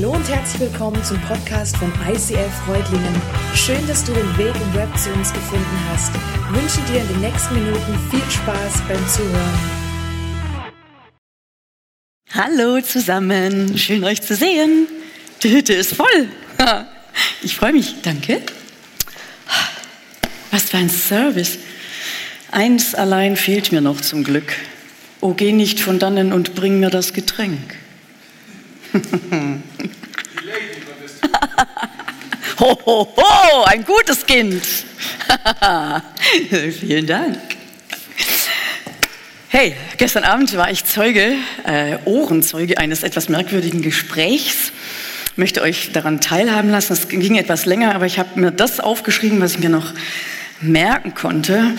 Hallo und herzlich willkommen zum Podcast von ICF Freudlingen. Schön, dass du den Weg im Web zu uns gefunden hast. Ich wünsche dir in den nächsten Minuten viel Spaß beim Zuhören. Hallo zusammen, schön euch zu sehen. Die Hütte ist voll. Ich freue mich, danke. Was für ein Service. Eins allein fehlt mir noch zum Glück. Oh, geh nicht von dannen und bring mir das Getränk. ho, ho, ho, ein gutes Kind. Vielen Dank. Hey, gestern Abend war ich Zeuge, äh, Ohrenzeuge eines etwas merkwürdigen Gesprächs. Ich möchte euch daran teilhaben lassen. Es ging etwas länger, aber ich habe mir das aufgeschrieben, was ich mir noch merken konnte.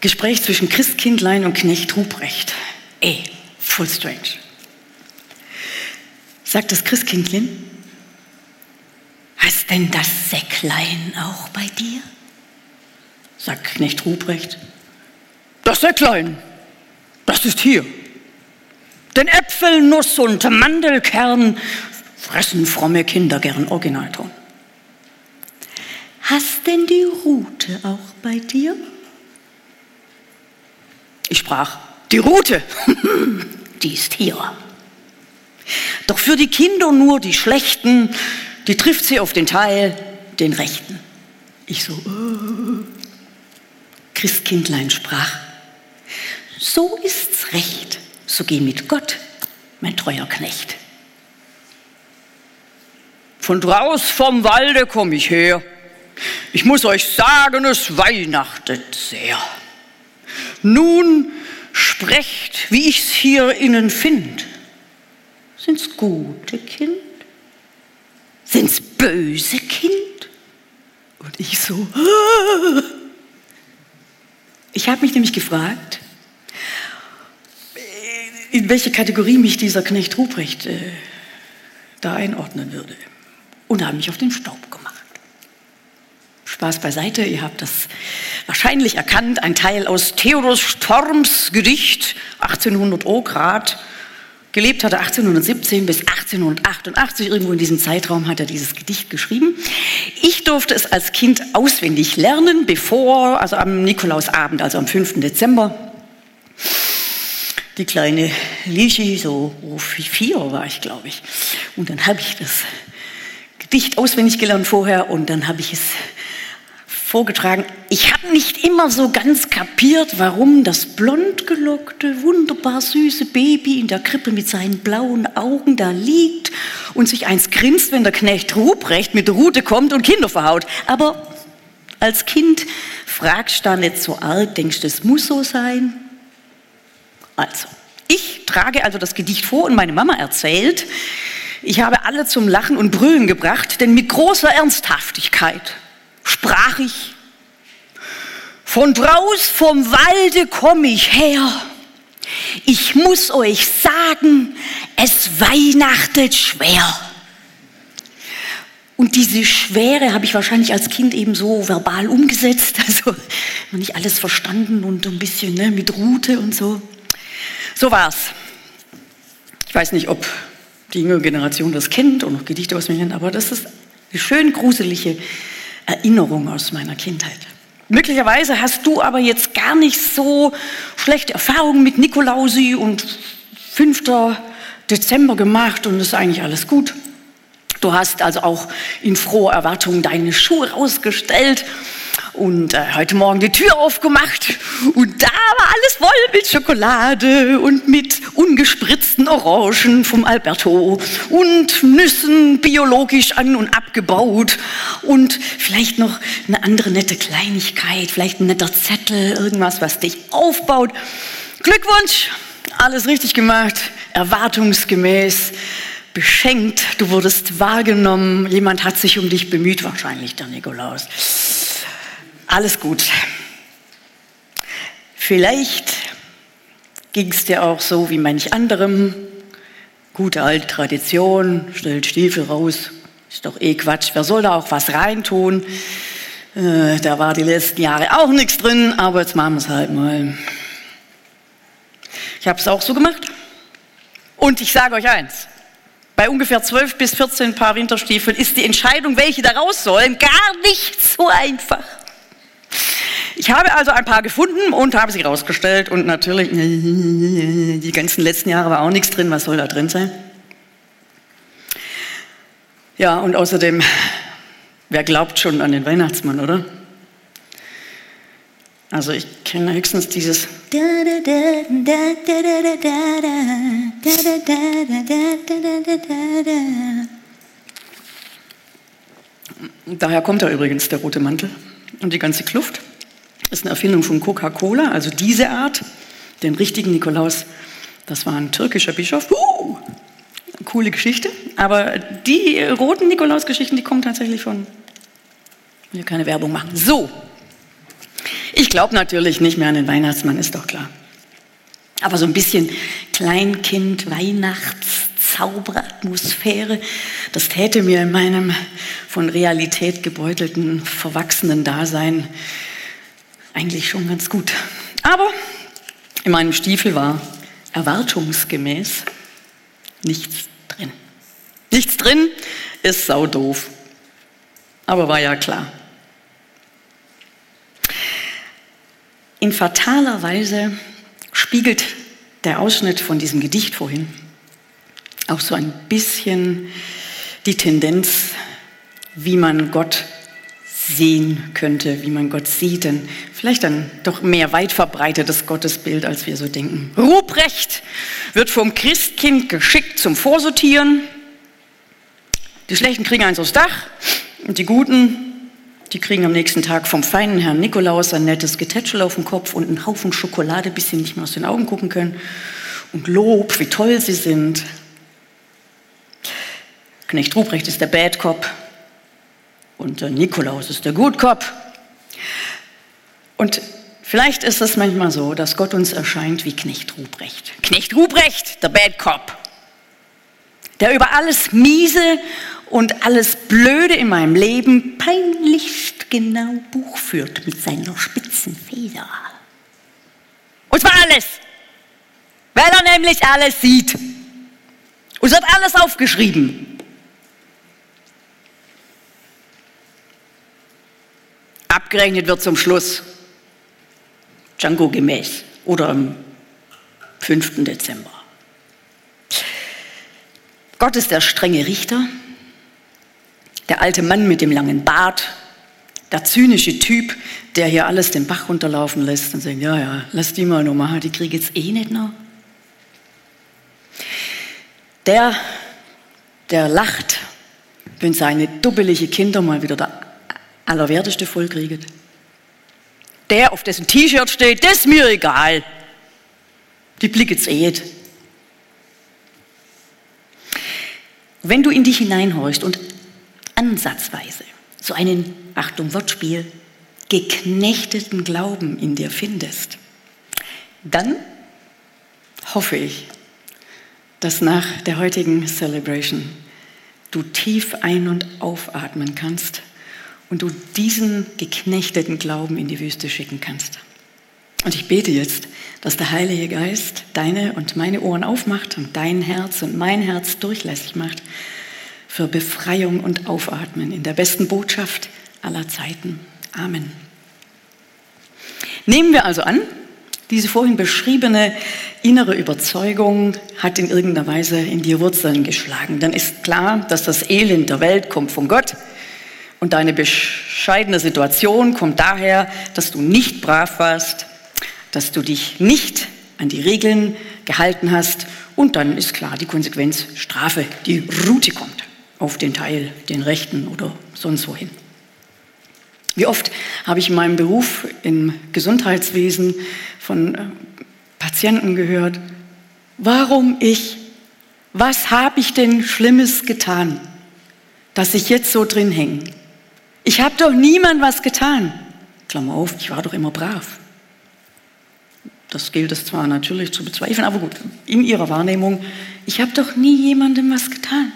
Gespräch zwischen Christkindlein und Knecht Ruprecht. Ey, full strange. Sagt das Christkindlein, hast denn das Säcklein auch bei dir? Sagt Knecht Ruprecht, das Säcklein, das ist hier. Denn Äpfel, Nuss und Mandelkern fressen fromme Kinder gern Originalton. Hast denn die Rute auch bei dir? Ich sprach, die Rute, die ist hier. Doch für die Kinder nur die Schlechten, die trifft sie auf den Teil, den Rechten. Ich so, äh. Christkindlein sprach, so ist's recht, so geh mit Gott, mein treuer Knecht. Von draus vom Walde komm ich her. Ich muss euch sagen, es weihnachtet sehr. Nun sprecht, wie ich's hier innen find. Sind's gute Kind? Sind's böse Kind? Und ich so, ah. ich habe mich nämlich gefragt, in welche Kategorie mich dieser Knecht Ruprecht äh, da einordnen würde. Und habe mich auf den Staub gemacht. Spaß beiseite, ihr habt das wahrscheinlich erkannt, ein Teil aus Theodor Storms Gedicht 1800 O Grad. Gelebt hat er 1817 bis 1888, irgendwo in diesem Zeitraum hat er dieses Gedicht geschrieben. Ich durfte es als Kind auswendig lernen, bevor, also am Nikolausabend, also am 5. Dezember. Die kleine Lichi, so vier war ich, glaube ich. Und dann habe ich das Gedicht auswendig gelernt vorher und dann habe ich es vorgetragen. Ich habe nicht immer so ganz kapiert, warum das blond gelockte, wunderbar süße Baby in der Krippe mit seinen blauen Augen da liegt und sich eins grinst, wenn der Knecht Ruprecht mit der Rute kommt und Kinder verhaut. Aber als Kind fragst du da nicht so arg, denkst du, es muss so sein? Also, ich trage also das Gedicht vor und meine Mama erzählt, ich habe alle zum Lachen und Brüllen gebracht, denn mit großer Ernsthaftigkeit sprach ich, von draus vom Walde komm ich her. Ich muss euch sagen, es weihnachtet schwer. Und diese Schwere habe ich wahrscheinlich als Kind eben so verbal umgesetzt, also nicht alles verstanden und ein bisschen ne, mit Rute und so. So war's. Ich weiß nicht, ob die jüngere Generation das kennt und noch Gedichte aus mir kennt, aber das ist eine schön gruselige Erinnerung aus meiner Kindheit. Möglicherweise hast du aber jetzt gar nicht so schlechte Erfahrungen mit Nikolausi und 5. Dezember gemacht und ist eigentlich alles gut. Du hast also auch in froher Erwartung deine Schuhe rausgestellt und äh, heute Morgen die Tür aufgemacht. Und da war alles voll mit Schokolade und mit ungespritzten Orangen vom Alberto. Und Nüssen biologisch an und abgebaut. Und vielleicht noch eine andere nette Kleinigkeit, vielleicht ein netter Zettel, irgendwas, was dich aufbaut. Glückwunsch, alles richtig gemacht, erwartungsgemäß beschenkt, du wurdest wahrgenommen, jemand hat sich um dich bemüht, wahrscheinlich der Nikolaus. Alles gut. Vielleicht ging es dir auch so wie manch anderem. Gute alte Tradition, stellt Stiefel raus, ist doch eh Quatsch. Wer soll da auch was reintun? Äh, da war die letzten Jahre auch nichts drin, aber jetzt machen wir es halt mal. Ich habe es auch so gemacht. Und ich sage euch eins, Bei ungefähr 12 bis 14 Paar Winterstiefeln ist die Entscheidung, welche da raus sollen, gar nicht so einfach. Ich habe also ein paar gefunden und habe sie rausgestellt und natürlich, die ganzen letzten Jahre war auch nichts drin, was soll da drin sein? Ja, und außerdem, wer glaubt schon an den Weihnachtsmann, oder? Also ich kenne höchstens dieses Daher kommt da übrigens der rote Mantel und die ganze Kluft. Das ist eine Erfindung von Coca-Cola, also diese Art, den richtigen Nikolaus. Das war ein türkischer Bischof. Uh, coole Geschichte. Aber die roten Nikolaus-Geschichten, die kommen tatsächlich von. Ich will keine Werbung machen. So. Ich glaube natürlich nicht mehr an den Weihnachtsmann, ist doch klar. Aber so ein bisschen Kleinkind, Weihnachts, Zauberatmosphäre, das täte mir in meinem von Realität gebeutelten, verwachsenen Dasein eigentlich schon ganz gut. Aber in meinem Stiefel war erwartungsgemäß nichts drin. Nichts drin ist sau doof. Aber war ja klar. In fataler Weise spiegelt der Ausschnitt von diesem Gedicht vorhin auch so ein bisschen die Tendenz, wie man Gott sehen könnte, wie man Gott sieht, denn vielleicht ein doch mehr weit verbreitetes Gottesbild, als wir so denken. Ruprecht wird vom Christkind geschickt zum Vorsortieren. Die Schlechten kriegen eins aufs Dach und die Guten, die kriegen am nächsten Tag vom feinen Herrn Nikolaus ein nettes Getätschel auf dem Kopf und einen Haufen Schokolade, bis sie nicht mehr aus den Augen gucken können. Und Lob, wie toll sie sind. Knecht Ruprecht ist der Bad Cop, und der Nikolaus ist der Gutkopf. Und vielleicht ist es manchmal so, dass Gott uns erscheint wie Knecht Ruprecht. Knecht Ruprecht, der Bad Cop, der über alles Miese und alles Blöde in meinem Leben peinlichst genau Buch führt mit seiner spitzen Feder. Und zwar alles, weil er nämlich alles sieht. Und es wird alles aufgeschrieben. Abgerechnet wird zum Schluss Django gemäß oder am 5. Dezember. Gott ist der strenge Richter, der alte Mann mit dem langen Bart, der zynische Typ, der hier alles den Bach runterlaufen lässt und sagt, ja, ja, lass die mal noch machen, die kriege jetzt eh nicht noch. Der, der lacht, wenn seine dubbelige Kinder mal wieder da Allerwerteste voll kriegen. Der, auf dessen T-Shirt steht, das ist mir egal. Die Blicke zählt. Wenn du in dich hineinhorchst und ansatzweise so einen, Achtung, Wortspiel, geknechteten Glauben in dir findest, dann hoffe ich, dass nach der heutigen Celebration du tief ein- und aufatmen kannst und du diesen geknechteten Glauben in die Wüste schicken kannst. Und ich bete jetzt, dass der Heilige Geist deine und meine Ohren aufmacht und dein Herz und mein Herz durchlässig macht für Befreiung und Aufatmen in der besten Botschaft aller Zeiten. Amen. Nehmen wir also an, diese vorhin beschriebene innere Überzeugung hat in irgendeiner Weise in dir Wurzeln geschlagen. Dann ist klar, dass das Elend der Welt kommt von Gott und deine bescheidene Situation kommt daher, dass du nicht brav warst, dass du dich nicht an die Regeln gehalten hast. Und dann ist klar die Konsequenz Strafe. Die Route kommt auf den Teil, den rechten oder sonst wohin. Wie oft habe ich in meinem Beruf im Gesundheitswesen von äh, Patienten gehört, warum ich, was habe ich denn Schlimmes getan, dass ich jetzt so drin hänge? Ich habe doch niemand was getan. Klammer auf, ich war doch immer brav. Das gilt es zwar natürlich zu bezweifeln, aber gut, in ihrer Wahrnehmung, ich habe doch nie jemandem was getan.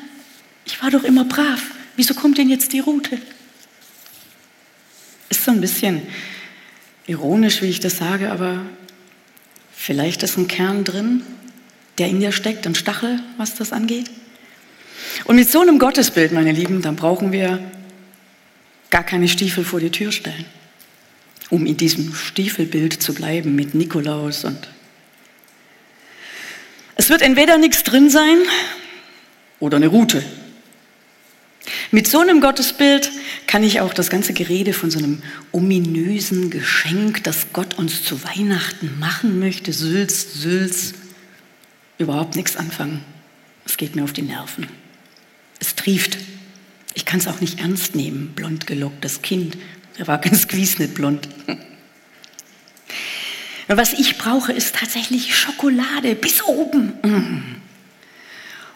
Ich war doch immer brav. Wieso kommt denn jetzt die Route? Ist so ein bisschen ironisch, wie ich das sage, aber vielleicht ist ein Kern drin, der in dir steckt, ein Stachel, was das angeht. Und mit so einem Gottesbild, meine Lieben, dann brauchen wir gar keine Stiefel vor die Tür stellen, um in diesem Stiefelbild zu bleiben mit Nikolaus und es wird entweder nichts drin sein oder eine Route. Mit so einem Gottesbild kann ich auch das ganze Gerede von so einem ominösen Geschenk, das Gott uns zu Weihnachten machen möchte, Sülz, Sülz, überhaupt nichts anfangen. Es geht mir auf die Nerven. Es trieft. Ich kann es auch nicht ernst nehmen, blond gelocktes Kind. Er war ganz nicht blond. Und was ich brauche, ist tatsächlich Schokolade bis oben.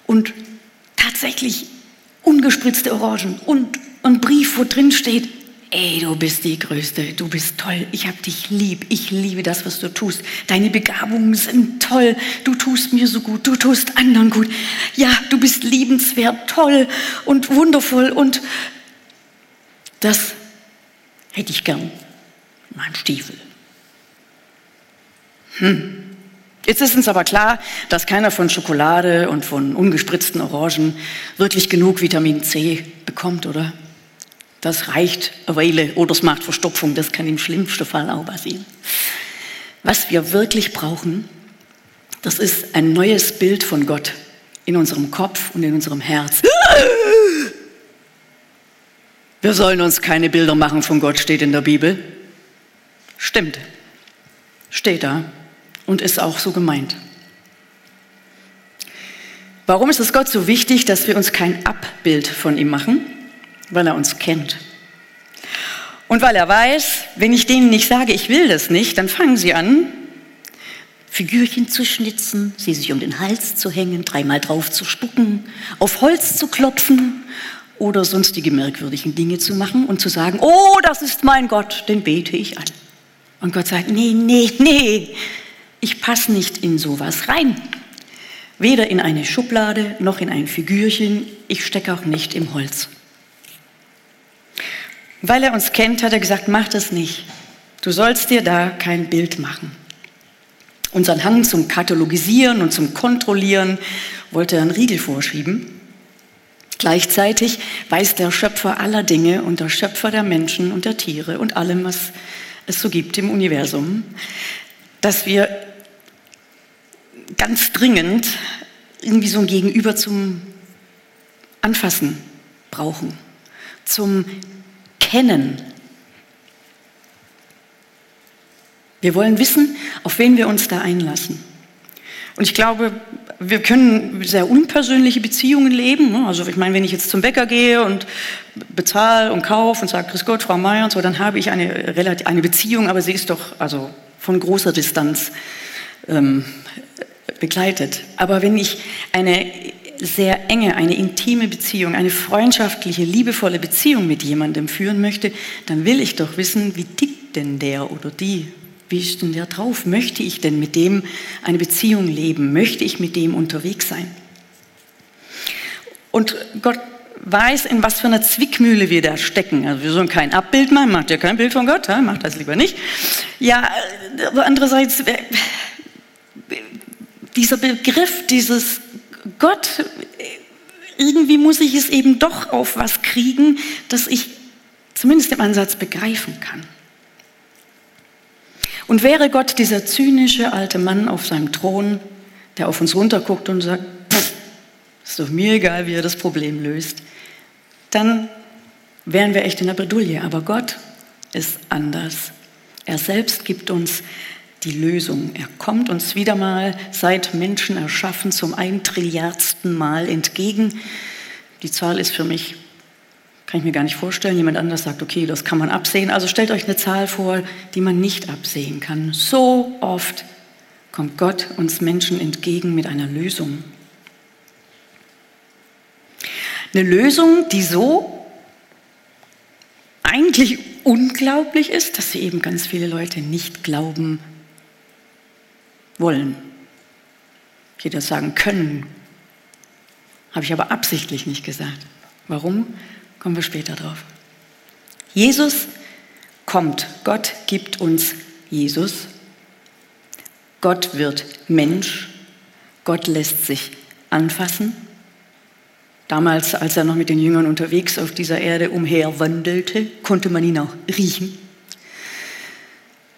Und tatsächlich ungespritzte Orangen und ein Brief, wo drin steht, ey, du bist die Größte, du bist toll, ich hab dich lieb, ich liebe das, was du tust. Deine Begabungen sind toll, du tust mir so gut, du tust anderen gut. Ja, du bist liebenswert, toll und wundervoll und das hätte ich gern. Mein Stiefel. Hm. Jetzt ist uns aber klar, dass keiner von Schokolade und von ungespritzten Orangen wirklich genug Vitamin C bekommt, oder? Das reicht eine Weile oder es macht Verstopfung, das kann im schlimmsten Fall auch passieren. Was wir wirklich brauchen, das ist ein neues Bild von Gott in unserem Kopf und in unserem Herz. Wir sollen uns keine Bilder machen von Gott, steht in der Bibel. Stimmt, steht da und ist auch so gemeint. Warum ist es Gott so wichtig, dass wir uns kein Abbild von ihm machen? Weil er uns kennt. Und weil er weiß, wenn ich denen nicht sage, ich will das nicht, dann fangen sie an, Figürchen zu schnitzen, sie sich um den Hals zu hängen, dreimal drauf zu spucken, auf Holz zu klopfen oder sonstige merkwürdigen Dinge zu machen und zu sagen, oh, das ist mein Gott, den bete ich an. Und Gott sagt, nee, nee, nee, ich passe nicht in sowas rein. Weder in eine Schublade noch in ein Figürchen. Ich stecke auch nicht im Holz. Weil er uns kennt, hat er gesagt, mach das nicht. Du sollst dir da kein Bild machen. Unseren Hang zum Katalogisieren und zum Kontrollieren wollte er einen Riegel vorschieben. Gleichzeitig weiß der Schöpfer aller Dinge und der Schöpfer der Menschen und der Tiere und allem, was es so gibt im Universum, dass wir ganz dringend irgendwie so ein Gegenüber zum Anfassen brauchen, zum Kennen. Wir wollen wissen, auf wen wir uns da einlassen. Und ich glaube, wir können sehr unpersönliche Beziehungen leben. Ne? Also ich meine, wenn ich jetzt zum Bäcker gehe und bezahle und kaufe und sage, Grüß Gott, Frau Meier und so, dann habe ich eine, eine Beziehung, aber sie ist doch also von großer Distanz ähm, begleitet. Aber wenn ich eine sehr enge, eine intime Beziehung, eine freundschaftliche, liebevolle Beziehung mit jemandem führen möchte, dann will ich doch wissen, wie tickt denn der oder die? Wie ist denn der drauf? Möchte ich denn mit dem eine Beziehung leben? Möchte ich mit dem unterwegs sein? Und Gott weiß, in was für einer Zwickmühle wir da stecken. Also wir sollen kein Abbild machen, macht ja kein Bild von Gott, macht das lieber nicht. Ja, aber andererseits, dieser Begriff, dieses Gott, irgendwie muss ich es eben doch auf was kriegen, dass ich zumindest im Ansatz begreifen kann. Und wäre Gott dieser zynische alte Mann auf seinem Thron, der auf uns runterguckt und sagt, ist doch mir egal, wie er das Problem löst, dann wären wir echt in der Bredouille. Aber Gott ist anders. Er selbst gibt uns die Lösung. Er kommt uns wieder mal seit Menschen erschaffen zum ein Trilliardsten Mal entgegen. Die Zahl ist für mich, kann ich mir gar nicht vorstellen. Jemand anders sagt, okay, das kann man absehen. Also stellt euch eine Zahl vor, die man nicht absehen kann. So oft kommt Gott uns Menschen entgegen mit einer Lösung. Eine Lösung, die so eigentlich unglaublich ist, dass sie eben ganz viele Leute nicht glauben wollen. Ich hätte sagen können. Habe ich aber absichtlich nicht gesagt. Warum? Kommen wir später drauf. Jesus kommt. Gott gibt uns Jesus. Gott wird Mensch. Gott lässt sich anfassen. Damals, als er noch mit den Jüngern unterwegs auf dieser Erde umherwandelte, konnte man ihn auch riechen.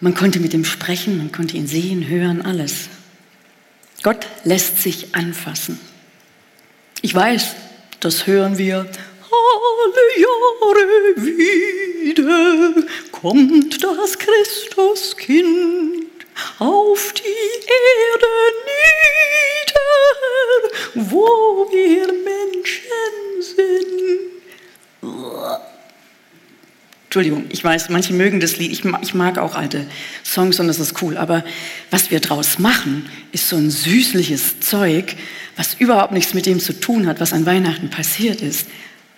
Man konnte mit ihm sprechen, man konnte ihn sehen, hören, alles. Gott lässt sich anfassen. Ich weiß, das hören wir alle Jahre wieder, kommt das Christuskind auf die Erde nieder, wo wir Menschen sind. Entschuldigung, ich weiß, manche mögen das Lied, ich ich mag, auch alte Songs und das ist cool, aber was wir draus machen, ist so ein süßliches Zeug, was überhaupt nichts mit dem zu tun hat, was an Weihnachten passiert ist.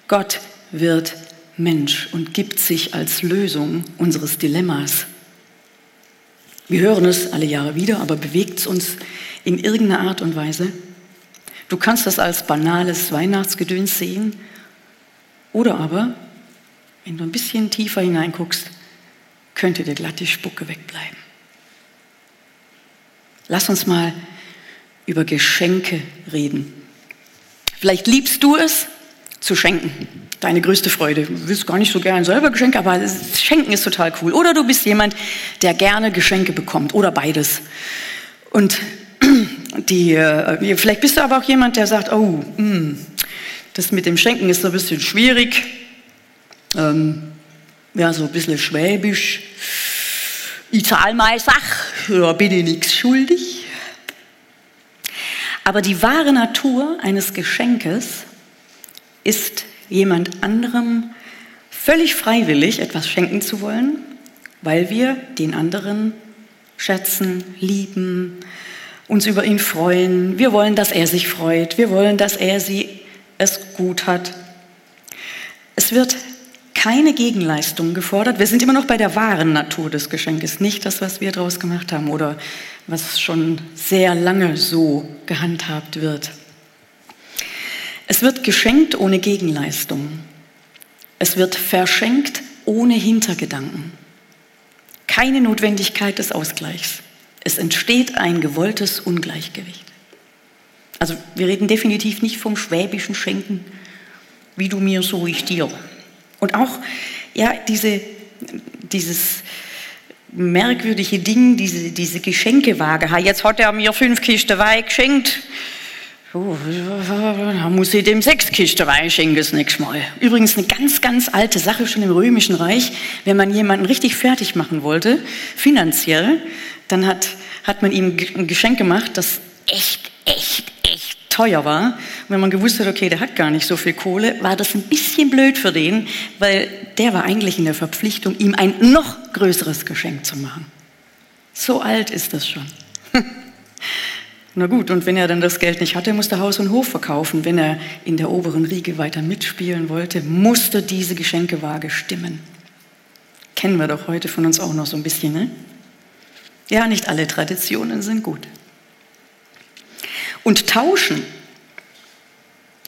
Gott wird Mensch und gibt sich als Lösung unseres Dilemmas. Wir hören es alle Jahre wieder, aber bewegt es uns in irgendeiner Art und Weise? Du kannst das als banales Weihnachtsgedöns sehen oder aber, wenn du ein bisschen tiefer hineinguckst, könnte dir glatt die Spucke wegbleiben. Lass uns mal über Geschenke reden. Vielleicht liebst du es, zu schenken. Deine größte Freude. Du willst gar nicht so gerne selber Geschenke, aber Schenken ist total cool. Oder du bist jemand, der gerne Geschenke bekommt oder beides. Und die, äh, vielleicht bist du aber auch jemand, der sagt, oh, mh, hm, das mit dem Schenken ist so ein bisschen schwierig. Ähm, ja, so ein bisschen schwäbisch. Ich zahle meine Sache, da bin ich nichts schuldig. Aber die wahre Natur eines Geschenkes ist jemand anderem völlig freiwillig etwas schenken zu wollen, weil wir den anderen schätzen, lieben, uns über ihn freuen. Wir wollen, dass er sich freut. Wir wollen, dass er sie es gut hat. Es wird keine Gegenleistung gefordert. Wir sind immer noch bei der wahren Natur des Geschenkes, nicht das, was wir daraus gemacht haben oder was schon sehr lange so gehandhabt wird. Es wird geschenkt ohne Gegenleistung. Es wird verschenkt ohne Hintergedanken. Keine Notwendigkeit des Ausgleichs. Es entsteht ein gewolltes Ungleichgewicht. Also wir reden definitiv nicht vom schwäbischen Schenken, wie du mir, so ich dir. Und auch ja, diese, dieses merkwürdige Ding, diese, diese Geschenkewaage. Jetzt hat er mir fünf Kisten Wein geschenkt Oh, da muss ich dem sechs Kisten Wein schenken das nächste Mal. Übrigens eine ganz, ganz alte Sache schon im Römischen Reich. Wenn man jemanden richtig fertig machen wollte, finanziell, dann hat, hat man ihm ein Geschenk gemacht, das echt, echt, echt teuer war. Wenn man gewusst hat, okay, der hat gar nicht so viel Kohle, war das ein bisschen blöd für den, weil der war eigentlich in der Verpflichtung, ihm ein noch größeres Geschenk zu machen. So alt ist das schon. Na gut, und wenn er dann das Geld nicht hatte, musste Haus und Hof verkaufen. Wenn er in der oberen Riege weiter mitspielen wollte, musste diese Geschenkewaage stimmen. Kennen wir doch heute von uns auch noch so ein bisschen, ne? Ja, nicht alle Traditionen sind gut. Und tauschen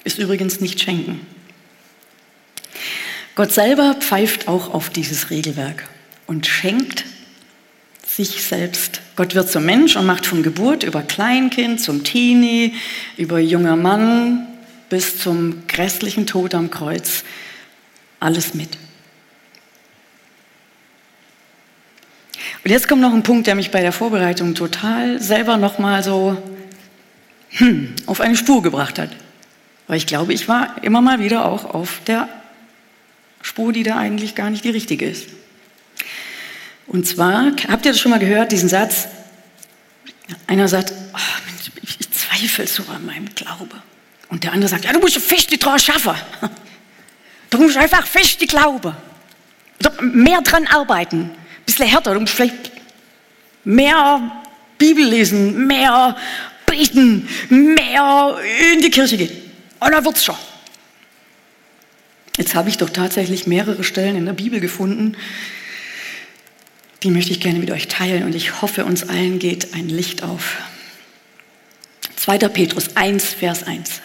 ist übrigens nicht schenken. Gott selber pfeift auch auf dieses Regelwerk und schenkt sich selbst. Gott wird zum Mensch und macht von Geburt über Kleinkind zum Teenie, über junger Mann bis zum grässlichen Tod am Kreuz alles mit. Und jetzt kommt noch ein Punkt, der mich bei der Vorbereitung total selber nochmal so hm, auf eine Spur gebracht hat. Weil ich glaube, ich war immer mal wieder auch auf der Spur, die da eigentlich gar nicht die richtige ist. Und zwar, habt ihr das schon mal gehört, diesen Satz? Einer sagt, oh ich zweifle so an meinem Glaube. Und der andere sagt, ja, du musst fest dran schaffen. Du musst einfach fest glauben. Mehr dran arbeiten. Ein bisschen härter. Du musst vielleicht mehr Bibel lesen, mehr beten, mehr in die Kirche gehen. Und dann wird's schon. Jetzt habe ich doch tatsächlich mehrere Stellen in der Bibel gefunden, die möchte ich gerne mit euch teilen und ich hoffe, uns allen geht ein Licht auf. 2. Petrus 1, Vers 1.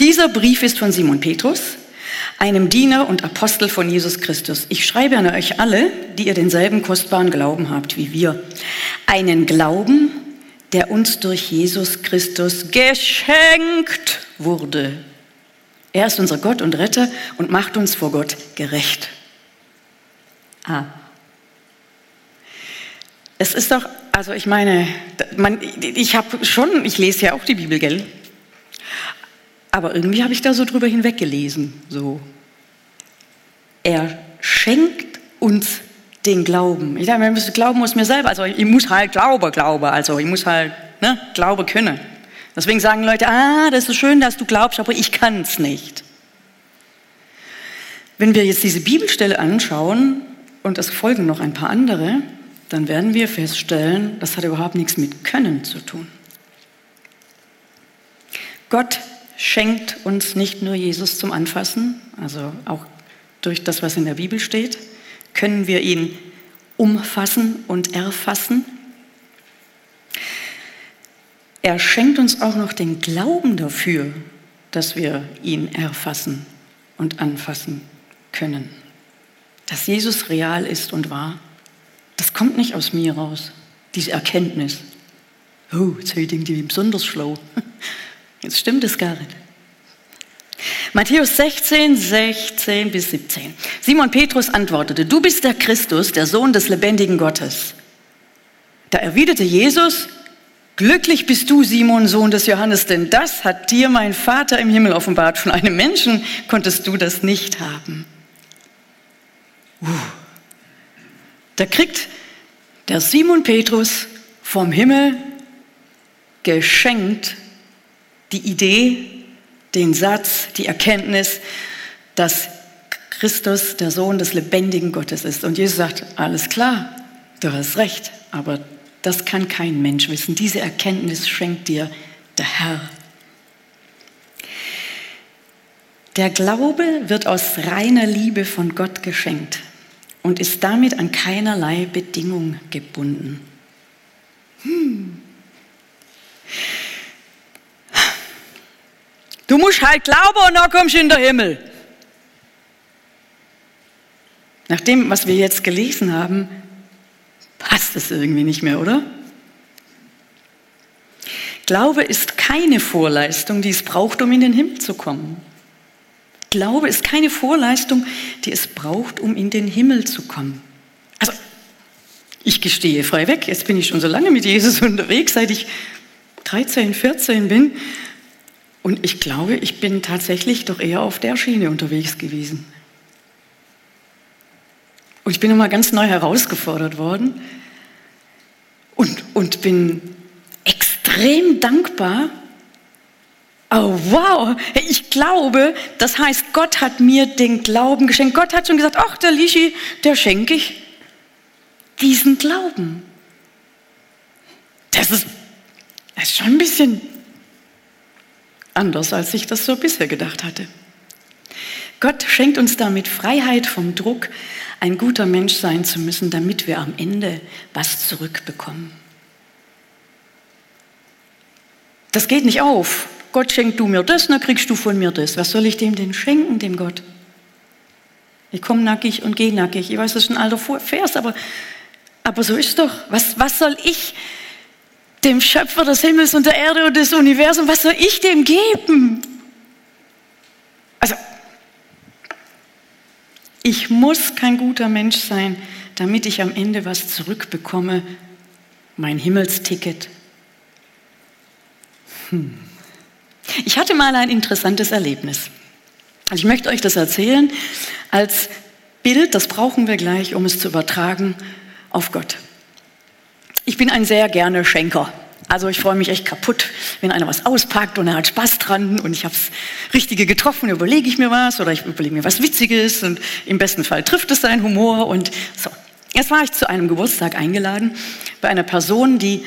Dieser Brief ist von Simon Petrus, einem Diener und Apostel von Jesus Christus. Ich schreibe an euch alle, die ihr denselben kostbaren Glauben habt wie wir. Einen Glauben, der uns durch Jesus Christus geschenkt wurde. Er ist unser Gott und Retter und macht uns vor Gott gerecht. Ah. Es ist doch, also ich meine, man, ich habe schon, ich lese ja auch die Bibel, gell? Aber irgendwie habe ich da so drüber hinweggelesen, so. Er schenkt uns den Glauben. Ich sage, Glauben muss mir selber, also ich muss halt Glaube, Glaube, also ich muss halt ne, Glaube können. Deswegen sagen Leute, ah, das ist schön, dass du glaubst, aber ich kann es nicht. Wenn wir jetzt diese Bibelstelle anschauen und es folgen noch ein paar andere, dann werden wir feststellen, das hat überhaupt nichts mit Können zu tun. Gott schenkt uns nicht nur Jesus zum Anfassen, also auch durch das, was in der Bibel steht, können wir ihn umfassen und erfassen. Er schenkt uns auch noch den Glauben dafür, dass wir ihn erfassen und anfassen können. Dass Jesus real ist und wahr, das kommt nicht aus mir raus, diese Erkenntnis. Oh, jetzt denken die besonders schlau. Jetzt stimmt es gar nicht. Matthäus 16, 16 bis 17. Simon Petrus antwortete, du bist der Christus, der Sohn des lebendigen Gottes. Da erwiderte Jesus, Glücklich bist du, Simon, Sohn des Johannes, denn das hat dir mein Vater im Himmel offenbart. Von einem Menschen konntest du das nicht haben. Uh. Da kriegt der Simon Petrus vom Himmel geschenkt die Idee, den Satz, die Erkenntnis, dass Christus der Sohn des lebendigen Gottes ist. Und Jesus sagt, alles klar, du hast recht, aber das kann kein Mensch wissen. Diese Erkenntnis schenkt dir der Herr. Der Glaube wird aus reiner Liebe von Gott geschenkt und ist damit an keinerlei Bedingung gebunden. Hm. Du musst halt glauben und dann kommst du in den Himmel. Nach dem, was wir jetzt gelesen haben, passt es irgendwie nicht mehr, oder? Glaube ist keine Vorleistung, die es braucht, um in den Himmel zu kommen. Glaube ist keine Vorleistung, die es braucht, um in den Himmel zu kommen. Also, ich gestehe frei weg, jetzt bin ich schon so lange mit Jesus unterwegs, seit ich 13, 14 bin. Und ich glaube, ich bin tatsächlich doch eher auf der Schiene unterwegs gewesen. Und ich bin nochmal ganz neu herausgefordert worden und, und bin extrem dankbar. Oh wow, ich glaube, das heißt, Gott hat mir den Glauben geschenkt. Gott hat schon gesagt, ach, der Lischi, der schenke ich diesen Glauben. Das ist, das ist schon ein bisschen anders, als ich das so bisher gedacht hatte. Gott schenkt uns damit Freiheit vom Druck, ein guter Mensch sein zu müssen, damit wir am Ende was zurückbekommen. Das geht nicht auf. Gott schenkt du mir das, dann kriegst du von mir das. Was soll ich dem denn schenken, dem Gott? Ich komme nackig und gehe nackig. Ich weiß, das ist ein alter Vers, aber, aber so ist doch. Was, was soll ich dem Schöpfer des Himmels und der Erde und des Universums, was soll ich dem geben? Ich muss kein guter Mensch sein, damit ich am Ende was zurückbekomme, mein Himmelsticket. Hm. Ich hatte mal ein interessantes Erlebnis. Also ich möchte euch das erzählen als Bild, das brauchen wir gleich, um es zu übertragen auf Gott. Ich bin ein sehr gerne Schenker. Also ich freue mich echt kaputt, wenn einer was auspackt und er hat Spaß dran und ich habe das Richtige getroffen, überlege ich mir was oder ich überlege mir was Witziges und im besten Fall trifft es seinen Humor und so. Jetzt war ich zu einem Geburtstag eingeladen bei einer Person, die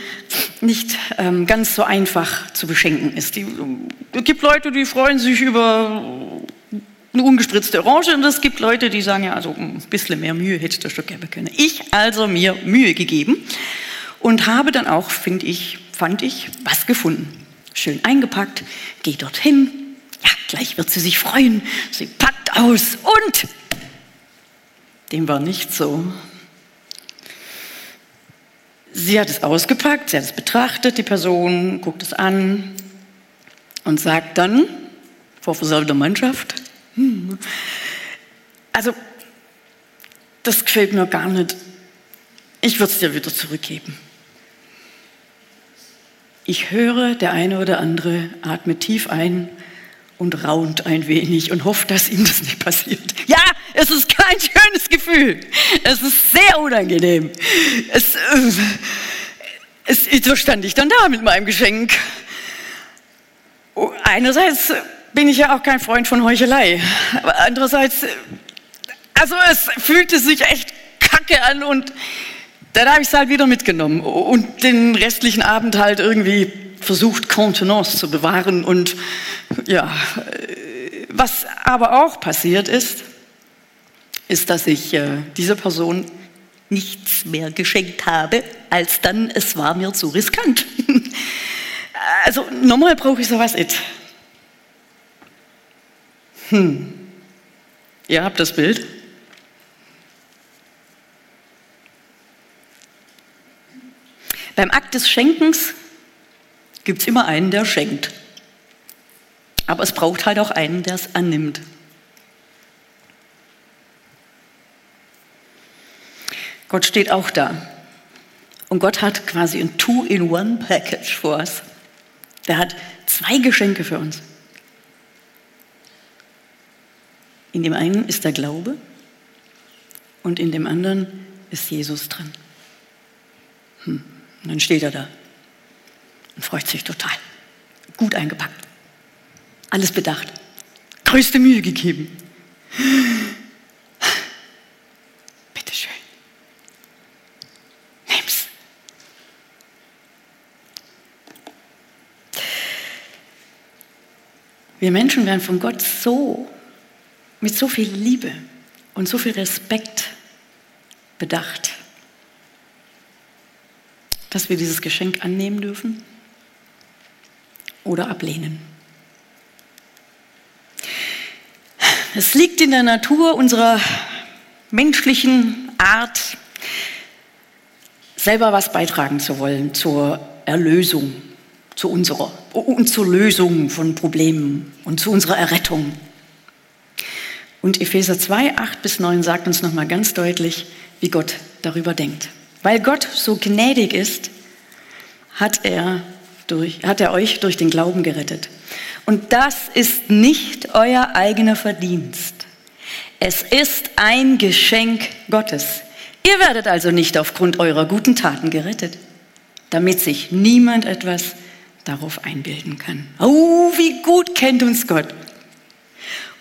nicht ähm, ganz so einfach zu beschenken ist. Die, es gibt Leute, die freuen sich über eine ungespritzte Orange und es gibt Leute, die sagen, ja, also ein bisschen mehr Mühe hätte ich da schon geben können. Ich also mir Mühe gegeben und habe dann auch, finde ich, fand ich, was gefunden. Schön eingepackt, gehe dorthin. Ja, gleich wird sie sich freuen. Sie packt aus und dem war nicht so. Sie hat es ausgepackt, sie hat es betrachtet, die Person guckt es an und sagt dann, vor versammelter Mannschaft. Hm. Also, das gefällt mir gar nicht. Ich würde es dir wieder zurückgeben. Ich höre, der eine oder andere atmet tief ein und raunt ein wenig und hofft, dass ihm das nicht passiert. Ja, es ist kein schönes Gefühl. Es ist sehr unangenehm. Es, äh, es, so stand ich dann da mit meinem Geschenk. Einerseits bin ich ja auch kein Freund von Heuchelei, aber andererseits, also es fühlte sich echt kacke an und dann habe ich es halt wieder mitgenommen und den restlichen Abend halt irgendwie versucht, Contenance zu bewahren. Und ja, was aber auch passiert ist, ist, dass ich äh, dieser Person nichts mehr geschenkt habe, als dann, es war mir zu riskant. also normal brauche ich sowas nicht. Hm. Ihr habt das Bild? Beim Akt des Schenkens gibt es immer einen, der schenkt. Aber es braucht halt auch einen, der es annimmt. Gott steht auch da. Und Gott hat quasi ein Two-in-One-Package für uns. Der hat zwei Geschenke für uns. In dem einen ist der Glaube und in dem anderen ist Jesus drin. Hm. Und dann steht er da und freut sich total. Gut eingepackt. Alles bedacht. Größte Mühe gegeben. Bitteschön. Nimm's. Wir Menschen werden von Gott so, mit so viel Liebe und so viel Respekt bedacht, dass wir dieses Geschenk annehmen dürfen oder ablehnen. Es liegt in der Natur unserer menschlichen Art, selber was beitragen zu wollen zur Erlösung, zu unserer und zur Lösung von Problemen und zu unserer Errettung. Und Epheser 2, 8 bis 9 sagt uns nochmal ganz deutlich, wie Gott darüber denkt. Weil Gott so gnädig ist, hat er durch, hat er euch durch den Glauben gerettet. Und das ist nicht euer eigener Verdienst. Es ist ein Geschenk Gottes. Ihr werdet also nicht aufgrund eurer guten Taten gerettet, damit sich niemand etwas darauf einbilden kann. Oh, wie gut kennt uns Gott.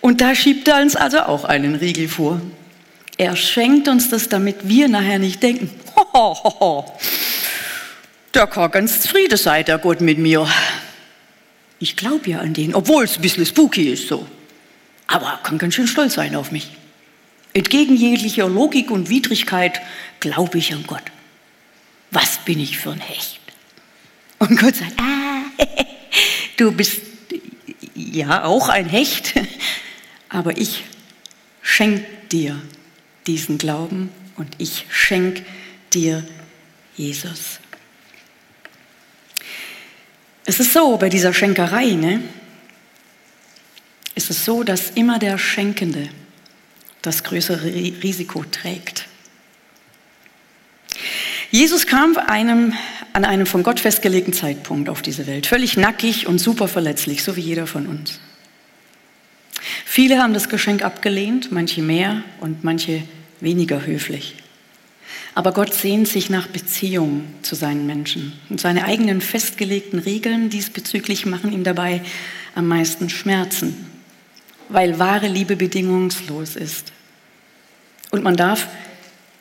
Und da schiebt er uns also auch einen Riegel vor. Er schenkt uns das, damit wir nachher nicht denken, ho, ho, der kann ganz zufrieden sein, der Gott mit mir. Ich glaube ja an den, obwohl es ein bisschen spooky ist so. Aber er kann ganz schön stolz sein auf mich. Entgegen jeglicher Logik und Widrigkeit glaube ich an Gott. Was bin ich für ein Hecht? Und Gott sagt, ah, du bist ja auch ein Hecht, aber ich schenke dir diesen Glauben und ich schenke dir Jesus. Es ist so, bei dieser Schenkerei, ne, ist es so, dass immer der Schenkende das größere Risiko trägt. Jesus kam einem, an einem von Gott festgelegten Zeitpunkt auf diese Welt, völlig nackig und super verletzlich, so wie jeder von uns. Viele haben das Geschenk abgelehnt, manche mehr und manche weniger höflich. Aber Gott sehnt sich nach Beziehung zu seinen Menschen. Und seine eigenen festgelegten Regeln diesbezüglich machen ihm dabei am meisten Schmerzen, weil wahre Liebe bedingungslos ist. Und man darf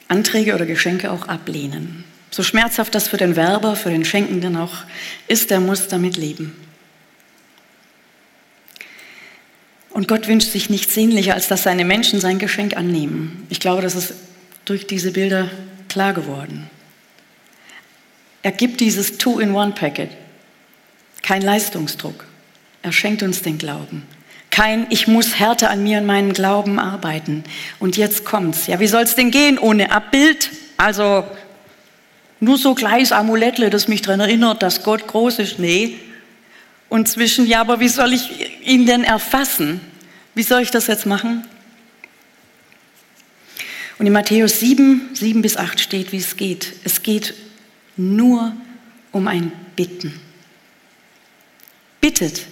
Anträge oder Geschenke auch ablehnen. So schmerzhaft das für den Werber, für den Schenkenden auch ist, der muss damit leben. Und Gott wünscht sich nichts sehnlicher, als dass seine Menschen sein Geschenk annehmen. Ich glaube, das ist durch diese Bilder klar geworden. Er gibt dieses Two-in-One-Packet. Kein Leistungsdruck. Er schenkt uns den Glauben. Kein, ich muss härter an mir und meinen Glauben arbeiten. Und jetzt kommt's. Ja, wie soll's denn gehen ohne Abbild? Also nur so kleines Amulettle, das mich daran erinnert, dass Gott groß ist. Nee. Und zwischen, ja, aber wie soll ich ihn denn erfassen? Wie soll ich das jetzt machen? Und in Matthäus 7, 7 bis 8 steht, wie es geht. Es geht nur um ein Bitten. Bittet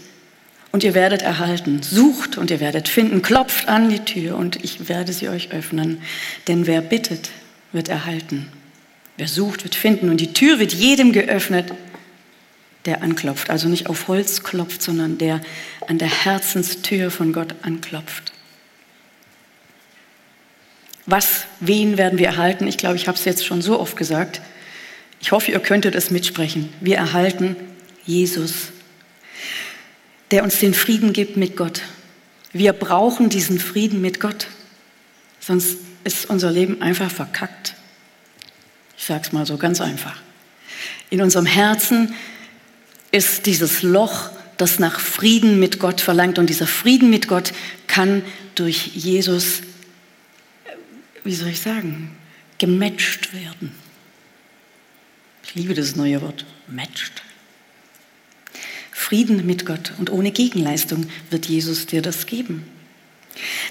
und ihr werdet erhalten. Sucht und ihr werdet finden. Klopft an die Tür und ich werde sie euch öffnen. Denn wer bittet, wird erhalten. Wer sucht, wird finden. Und die Tür wird jedem geöffnet, der anklopft. Also nicht auf Holz klopft, sondern der an der Herzenstür von Gott anklopft. Was, wen werden wir erhalten? Ich glaube, ich habe es jetzt schon so oft gesagt. Ich hoffe, ihr könntet es mitsprechen. Wir erhalten Jesus, der uns den Frieden gibt mit Gott. Wir brauchen diesen Frieden mit Gott, sonst ist unser Leben einfach verkackt. Ich sage es mal so ganz einfach. In unserem Herzen ist dieses Loch, das nach Frieden mit Gott verlangt. Und dieser Frieden mit Gott kann durch Jesus, wie soll ich sagen, gematcht werden. Ich liebe das neue Wort, matched. Frieden mit Gott und ohne Gegenleistung wird Jesus dir das geben.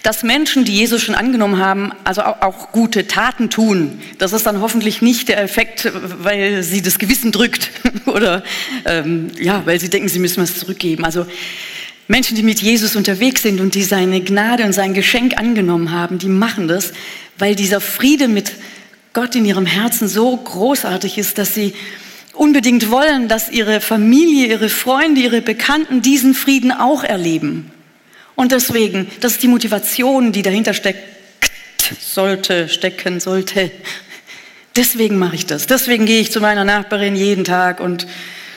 Dass Menschen, die Jesus schon angenommen haben, also auch gute Taten tun, das ist dann hoffentlich nicht der Effekt, weil sie das Gewissen drückt oder ähm, ja, weil sie denken, sie müssen was zurückgeben. Also Menschen, die mit Jesus unterwegs sind und die seine Gnade und sein Geschenk angenommen haben, die machen das, weil dieser Friede mit Gott in ihrem Herzen so großartig ist, dass sie unbedingt wollen, dass ihre Familie, ihre Freunde, ihre Bekannten diesen Frieden auch erleben. Und deswegen, das ist die Motivation, die dahinter steckt, sollte, stecken sollte. Deswegen mache ich das. Deswegen gehe ich zu meiner Nachbarin jeden Tag und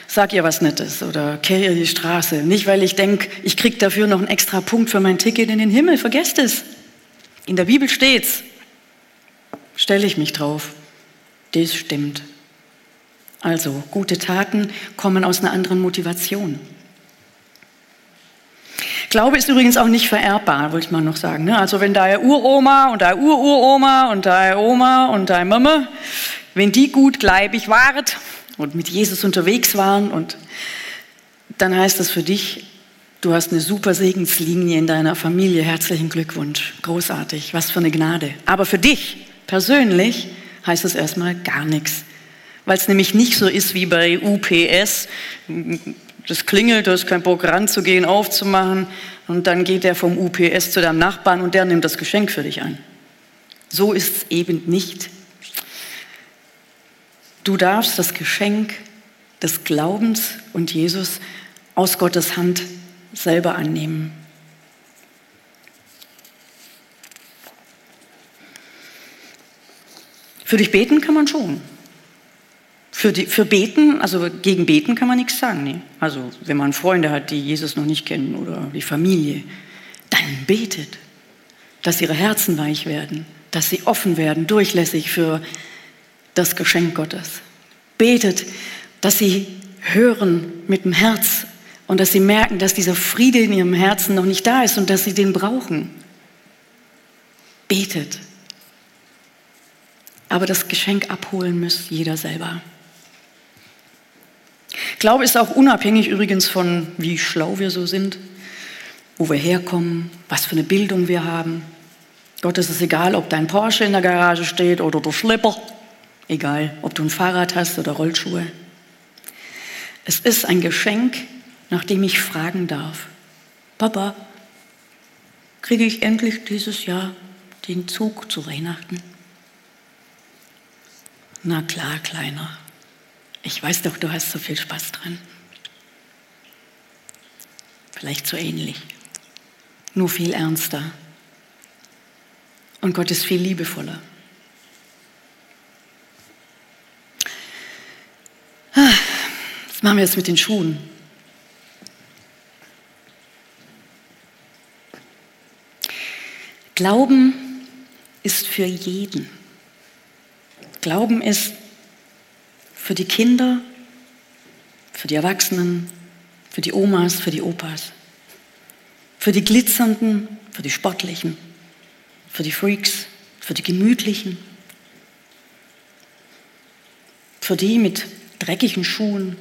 sage ihr was Nettes oder kehre ihr die Straße. Nicht, weil ich denke, ich kriege dafür noch einen extra Punkt für mein Ticket in den Himmel. Vergesst es. In der Bibel steht's. Stelle ich mich drauf. Das stimmt. Also, gute Taten kommen aus einer anderen Motivation. Glaube ist übrigens auch nicht vererbbar, wollte ich mal noch sagen. Ne? Also wenn deine Uroma und deine Ururoma und deine Oma und deine Mama, wenn die gut gleibig waren und mit Jesus unterwegs waren, und dann heißt das für dich, du hast eine super Segenslinie in deiner Familie. Herzlichen Glückwunsch. Großartig. Was für eine Gnade. Aber für dich persönlich heißt das erstmal gar nichts. Weil es nämlich nicht so ist wie bei UPS das klingelt, du hast kein Bock ranzugehen, aufzumachen und dann geht der vom UPS zu deinem Nachbarn und der nimmt das Geschenk für dich an. So ist es eben nicht. Du darfst das Geschenk des Glaubens und Jesus aus Gottes Hand selber annehmen. Für dich beten kann man schon. Für, die, für Beten, also gegen Beten kann man nichts sagen. Nee. Also wenn man Freunde hat, die Jesus noch nicht kennen oder die Familie, dann betet, dass ihre Herzen weich werden, dass sie offen werden, durchlässig für das Geschenk Gottes. Betet, dass sie hören mit dem Herz und dass sie merken, dass dieser Friede in ihrem Herzen noch nicht da ist und dass sie den brauchen. Betet. Aber das Geschenk abholen muss jeder selber. Glaube ist auch unabhängig übrigens von, wie schlau wir so sind, wo wir herkommen, was für eine Bildung wir haben. Gott ist es egal, ob dein Porsche in der Garage steht oder der Schlepper. Egal, ob du ein Fahrrad hast oder Rollschuhe. Es ist ein Geschenk, nach dem ich fragen darf. Papa, kriege ich endlich dieses Jahr den Zug zu Weihnachten? Na klar, Kleiner. Ich weiß doch, du hast so viel Spaß dran. Vielleicht so ähnlich, nur viel ernster. Und Gott ist viel liebevoller. Was machen wir jetzt mit den Schuhen? Glauben ist für jeden. Glauben ist für die Kinder, für die Erwachsenen, für die Omas, für die Opas, für die Glitzernden, für die Sportlichen, für die Freaks, für die Gemütlichen, für die mit dreckigen Schuhen,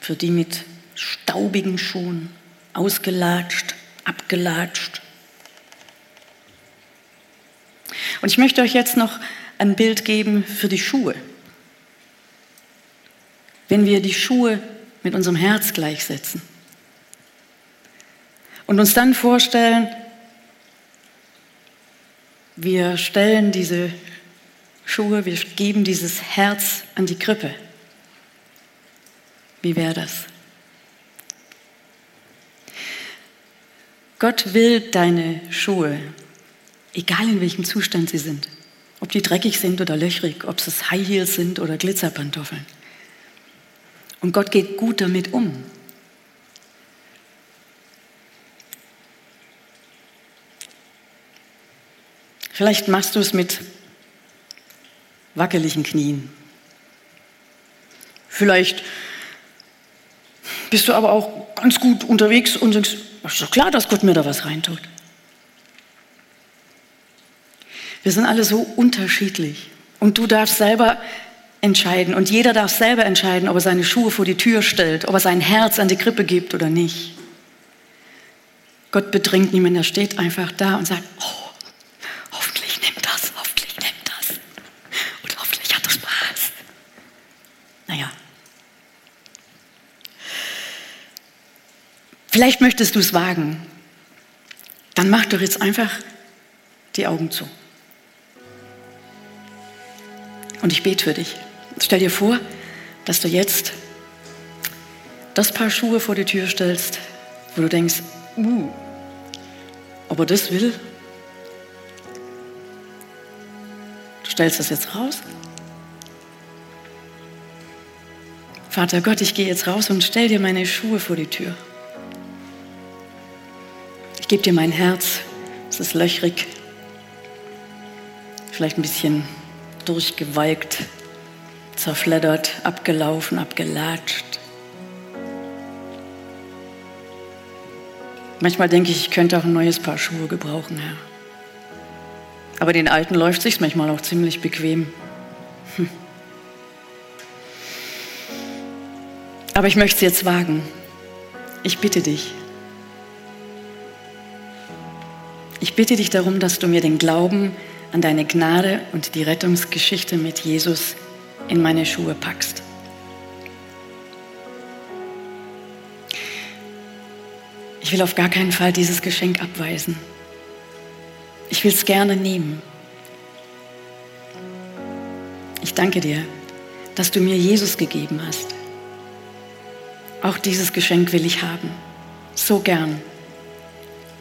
für die mit staubigen Schuhen, ausgelatscht, abgelatscht. Und ich möchte euch jetzt noch ein Bild geben für die Schuhe. Wenn wir die Schuhe mit unserem Herz gleichsetzen und uns dann vorstellen, wir stellen diese Schuhe, wir geben dieses Herz an die Krippe. Wie wäre das? Gott will deine Schuhe, egal in welchem Zustand sie sind, ob die dreckig sind oder löchrig, ob es High Heels sind oder Glitzerpantoffeln. Und Gott geht gut damit um. Vielleicht machst du es mit wackeligen Knien. Vielleicht bist du aber auch ganz gut unterwegs und denkst, ist doch klar, dass Gott mir da was reintut. Wir sind alle so unterschiedlich. Und du darfst selber entscheiden. Und jeder darf selber entscheiden, ob er seine Schuhe vor die Tür stellt, ob er sein Herz an die Krippe gibt oder nicht. Gott bedrängt niemanden, er steht einfach da und sagt, oh, hoffentlich nimm das, hoffentlich nimm das. Und hoffentlich hat er Spaß. Naja. Vielleicht möchtest du es wagen. Dann mach doch jetzt einfach die Augen zu. Und ich bete für dich. Stell dir vor, dass du jetzt das Paar Schuhe vor die Tür stellst, wo du denkst, uh, ob er das will. Du stellst das jetzt raus. Vater Gott, ich gehe jetzt raus und stell dir meine Schuhe vor die Tür. Ich gebe dir mein Herz. Es ist löchrig, vielleicht ein bisschen durchgewalkt, zerfleddert, abgelaufen, abgelatscht. Manchmal denke ich, ich könnte auch ein neues Paar Schuhe gebrauchen, Herr. Aber den alten läuft sich manchmal auch ziemlich bequem. Hm. Aber ich möchte es jetzt wagen. Ich bitte dich. Ich bitte dich darum, dass du mir den Glauben an deine Gnade und die Rettungsgeschichte mit Jesus in meine Schuhe packst. Ich will auf gar keinen Fall dieses Geschenk abweisen. Ich will es gerne nehmen. Ich danke dir, dass du mir Jesus gegeben hast. Auch dieses Geschenk will ich haben. So gern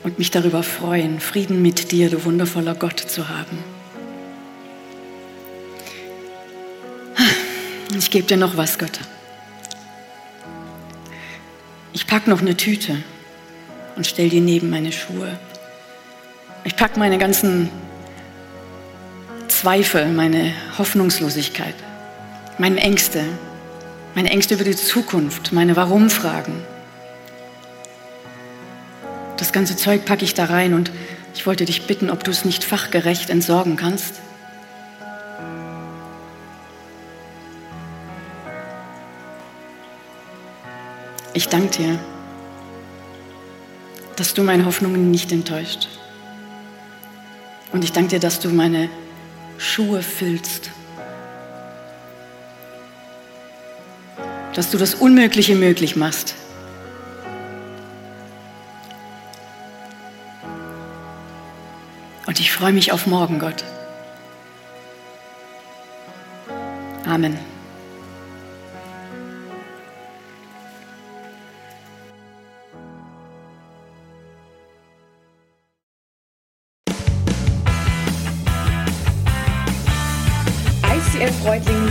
und mich darüber freuen, Frieden mit dir, du wundervoller Gott, zu haben. Ich gebe dir noch was, Gott. Ich packe noch eine Tüte und stell die neben meine Schuhe. Ich packe meine ganzen Zweifel, meine Hoffnungslosigkeit, meine Ängste, meine Ängste über die Zukunft, meine Warum-Fragen das ganze Zeug packe ich da rein und ich wollte dich bitten, ob du es nicht fachgerecht entsorgen kannst. Ich danke dir, dass du meine Hoffnungen nicht enttäuscht. Und ich danke dir, dass du meine Schuhe füllst. Dass du das Unmögliche möglich machst. Und ich freue mich auf morgen, Gott. Amen.